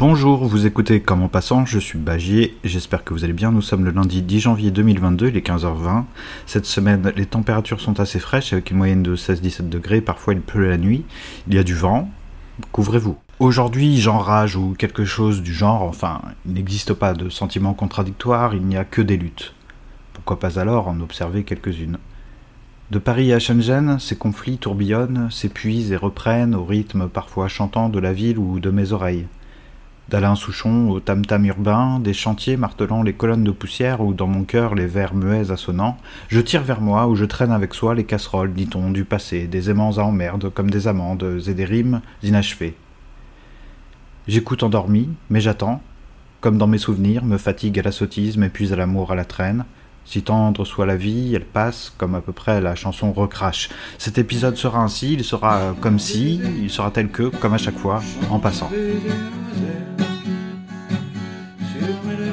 Bonjour, vous écoutez Comme en passant, je suis Bagier, j'espère que vous allez bien. Nous sommes le lundi 10 janvier 2022, il est 15h20. Cette semaine, les températures sont assez fraîches avec une moyenne de 16-17 degrés, parfois il pleut la nuit, il y a du vent, couvrez-vous. Aujourd'hui, j'enrage ou quelque chose du genre, enfin, il n'existe pas de sentiments contradictoires, il n'y a que des luttes. Pourquoi pas alors en observer quelques-unes? De Paris à Shenzhen, ces conflits tourbillonnent, s'épuisent et reprennent au rythme parfois chantant de la ville ou de mes oreilles d'Alain Souchon au tam-tam urbain, des chantiers martelant les colonnes de poussière ou dans mon cœur les vers muets assonnants, je tire vers moi ou je traîne avec soi les casseroles, dit-on, du passé, des aimants à emmerde comme des amandes et des rimes inachevées. J'écoute endormi, mais j'attends, comme dans mes souvenirs, me fatigue à la sottise, m'épuise à l'amour à la traîne. Si tendre soit la vie, elle passe, comme à peu près la chanson recrache. Cet épisode sera ainsi, il sera comme si, il sera tel que, comme à chaque fois, en passant. do.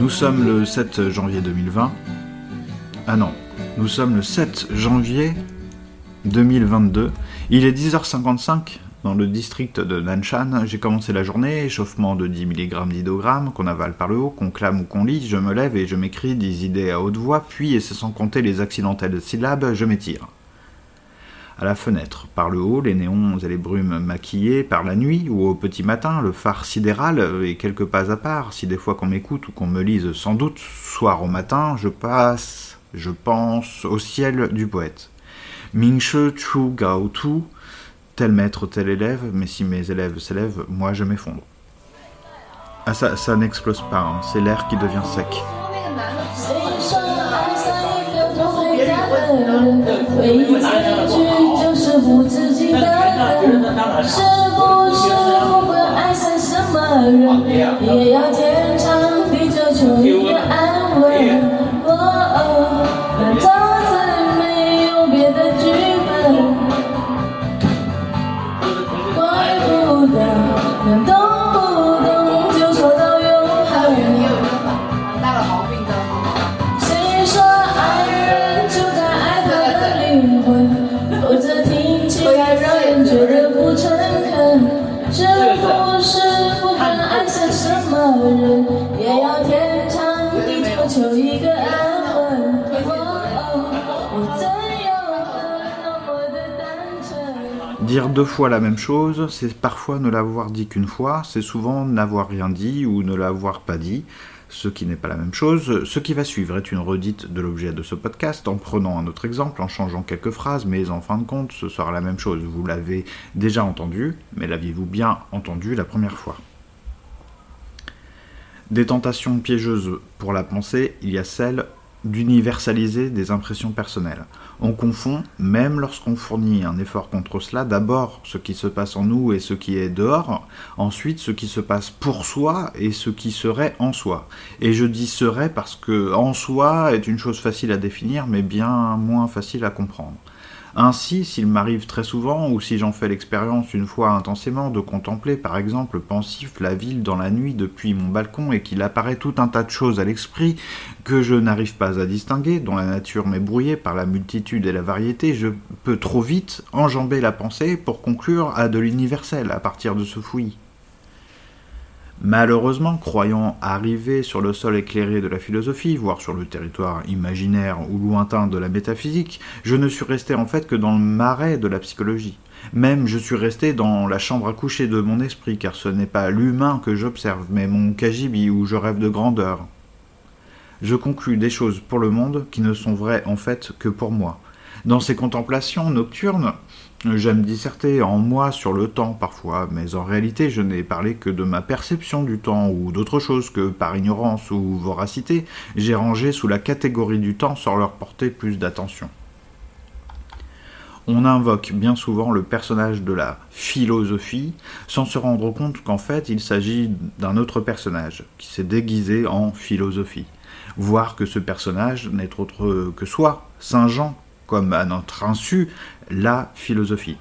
Nous sommes le 7 janvier 2020. Ah non, nous sommes le 7 janvier 2022. Il est 10h55 dans le district de Nanshan. J'ai commencé la journée, échauffement de 10 mg d'hydrogramme qu'on avale par le haut, qu'on clame ou qu'on lit. Je me lève et je m'écris des idées à haute voix, puis, et sans compter les accidentelles syllabes, je m'étire à la fenêtre. Par le haut, les néons et les brumes maquillées par la nuit ou au petit matin, le phare sidéral et quelques pas à part, si des fois qu'on m'écoute ou qu'on me lise sans doute, soir au matin, je passe, je pense au ciel du poète. Mingche Chu Gao Tu, tel maître, tel élève, mais si mes élèves s'élèvent, moi je m'effondre. Ah ça, n'explose pas, hein. c'est l'air qui devient sec. 是不是不管爱上什么人，也要天长地久求一个安 deux fois la même chose, c'est parfois ne l'avoir dit qu'une fois, c'est souvent n'avoir rien dit ou ne l'avoir pas dit, ce qui n'est pas la même chose. Ce qui va suivre est une redite de l'objet de ce podcast en prenant un autre exemple, en changeant quelques phrases, mais en fin de compte, ce sera la même chose. Vous l'avez déjà entendu, mais l'aviez-vous bien entendu la première fois? Des tentations piégeuses pour la pensée, il y a celle d'universaliser des impressions personnelles. On confond, même lorsqu'on fournit un effort contre cela, d'abord ce qui se passe en nous et ce qui est dehors, ensuite ce qui se passe pour soi et ce qui serait en soi. Et je dis serait parce que en soi est une chose facile à définir mais bien moins facile à comprendre. Ainsi, s'il m'arrive très souvent, ou si j'en fais l'expérience une fois intensément, de contempler par exemple pensif la ville dans la nuit depuis mon balcon et qu'il apparaît tout un tas de choses à l'esprit que je n'arrive pas à distinguer, dont la nature m'est brouillée par la multitude et la variété, je peux trop vite enjamber la pensée pour conclure à de l'universel à partir de ce fouillis. Malheureusement, croyant arriver sur le sol éclairé de la philosophie, voire sur le territoire imaginaire ou lointain de la métaphysique, je ne suis resté en fait que dans le marais de la psychologie. Même je suis resté dans la chambre à coucher de mon esprit, car ce n'est pas l'humain que j'observe, mais mon cagibi où je rêve de grandeur. Je conclus des choses pour le monde qui ne sont vraies en fait que pour moi. Dans ces contemplations nocturnes, J'aime disserter en moi sur le temps parfois, mais en réalité je n'ai parlé que de ma perception du temps ou d'autre chose que par ignorance ou voracité, j'ai rangé sous la catégorie du temps sans leur porter plus d'attention. On invoque bien souvent le personnage de la philosophie sans se rendre compte qu'en fait il s'agit d'un autre personnage qui s'est déguisé en philosophie. Voir que ce personnage n'est autre que soi, Saint Jean, comme à notre insu la philosophie.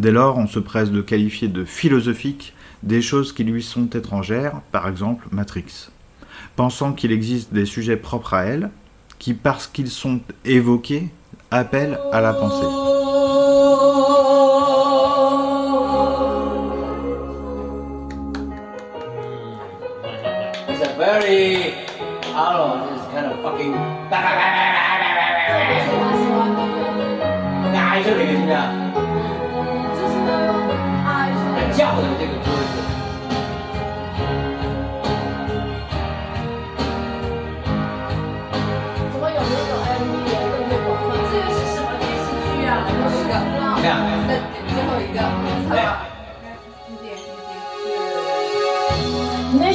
Dès lors, on se presse de qualifier de philosophique des choses qui lui sont étrangères, par exemple Matrix. Pensant qu'il existe des sujets propres à elle, qui, parce qu'ils sont évoqués, appellent à la pensée. 这个歌名？这《爱》。叫的这个歌名？怎么有的种？这是什么电视剧啊？最后一个，两个，你点，你点，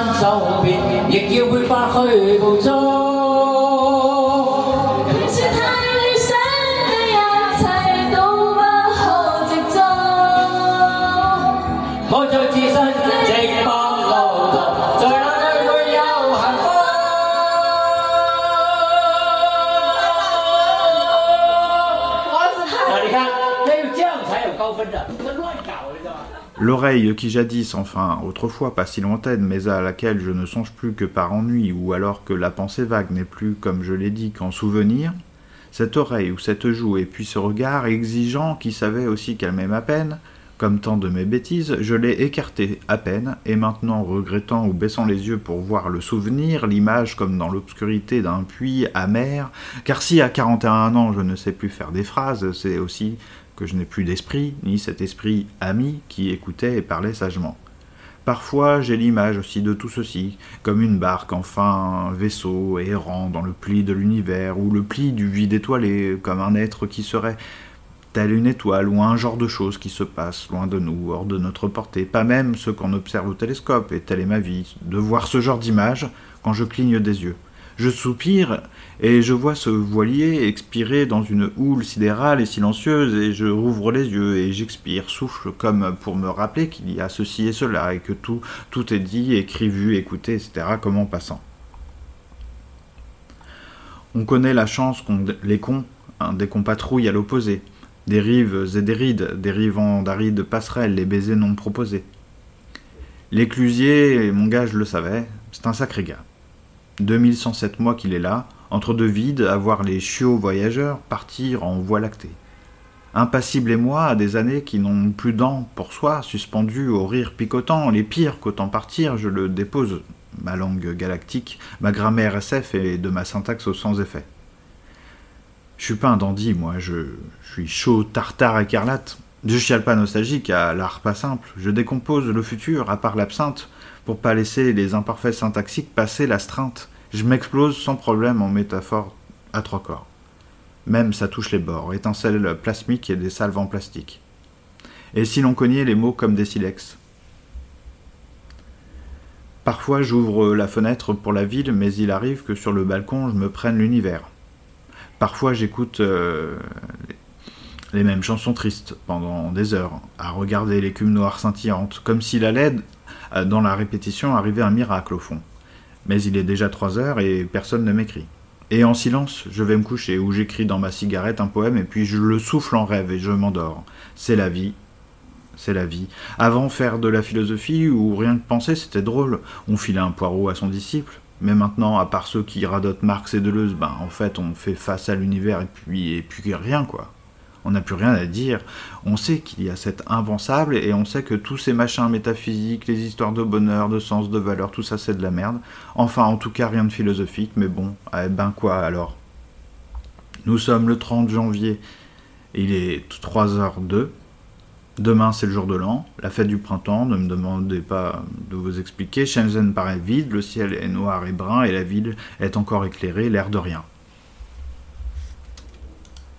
亦要会发去无助说太理想的一切都不可我在自信 L'oreille qui jadis, enfin autrefois pas si lointaine, mais à laquelle je ne songe plus que par ennui, ou alors que la pensée vague n'est plus, comme je l'ai dit, qu'en souvenir, cette oreille ou cette joue, et puis ce regard exigeant qui savait aussi calmer ma peine, comme tant de mes bêtises, je l'ai écarté à peine, et maintenant regrettant ou baissant les yeux pour voir le souvenir, l'image comme dans l'obscurité d'un puits amer, car si à 41 ans je ne sais plus faire des phrases, c'est aussi que je n'ai plus d'esprit, ni cet esprit ami qui écoutait et parlait sagement. Parfois j'ai l'image aussi de tout ceci, comme une barque, enfin un vaisseau errant dans le pli de l'univers, ou le pli du vide étoilé, comme un être qui serait telle une étoile ou un genre de chose qui se passe loin de nous, hors de notre portée, pas même ce qu'on observe au télescope, et telle est ma vie, de voir ce genre d'image quand je cligne des yeux. Je soupire et je vois ce voilier expirer dans une houle sidérale et silencieuse et je rouvre les yeux et j'expire, souffle comme pour me rappeler qu'il y a ceci et cela et que tout, tout est dit, écrit, vu, écouté, etc. comme en passant. On connaît la chance qu'ont les cons, hein, dès qu'on patrouille à l'opposé, des rives et des rides, dérivant d'arides passerelles, les baisers non proposés. L'éclusier, mon gars, je le savais, c'est un sacré gars. 2107 mois qu'il est là, entre deux vides, à voir les chiots voyageurs partir en voie lactée. Impassible et moi, à des années qui n'ont plus dents pour soi, suspendu au rire picotant, les pires qu'autant partir, je le dépose, ma langue galactique, ma grammaire SF et de ma syntaxe au sans effet. Je suis pas un dandy, moi, je, suis chaud, tartare, écarlate. Je chiale pas nostalgique à l'art pas simple, je décompose le futur, à part l'absinthe, pour pas laisser les imparfaits syntaxiques passer l'astreinte. Je m'explose sans problème en métaphore à trois corps. Même ça touche les bords, étincelles plasmiques et des salves en plastique. Et si l'on cognait les mots comme des silex? Parfois j'ouvre la fenêtre pour la ville, mais il arrive que sur le balcon je me prenne l'univers. Parfois j'écoute euh, les mêmes chansons tristes pendant des heures, à regarder l'écume noire scintillante, comme s'il allait, euh, dans la répétition, arriver un miracle au fond. Mais il est déjà trois heures et personne ne m'écrit. Et en silence, je vais me coucher, où j'écris dans ma cigarette un poème et puis je le souffle en rêve et je m'endors. C'est la vie, c'est la vie. Avant, faire de la philosophie ou rien que penser, c'était drôle. On filait un poireau à son disciple. Mais maintenant, à part ceux qui radotent Marx et Deleuze, ben, en fait, on fait face à l'univers et puis, et puis rien, quoi. On n'a plus rien à dire. On sait qu'il y a cet invincible et on sait que tous ces machins métaphysiques, les histoires de bonheur, de sens, de valeur, tout ça c'est de la merde. Enfin, en tout cas, rien de philosophique, mais bon, eh ben quoi alors? Nous sommes le 30 janvier, il est 3h02. Demain, c'est le jour de l'an, la fête du printemps, ne me demandez pas de vous expliquer. Shenzhen paraît vide, le ciel est noir et brun et la ville est encore éclairée, l'air de rien.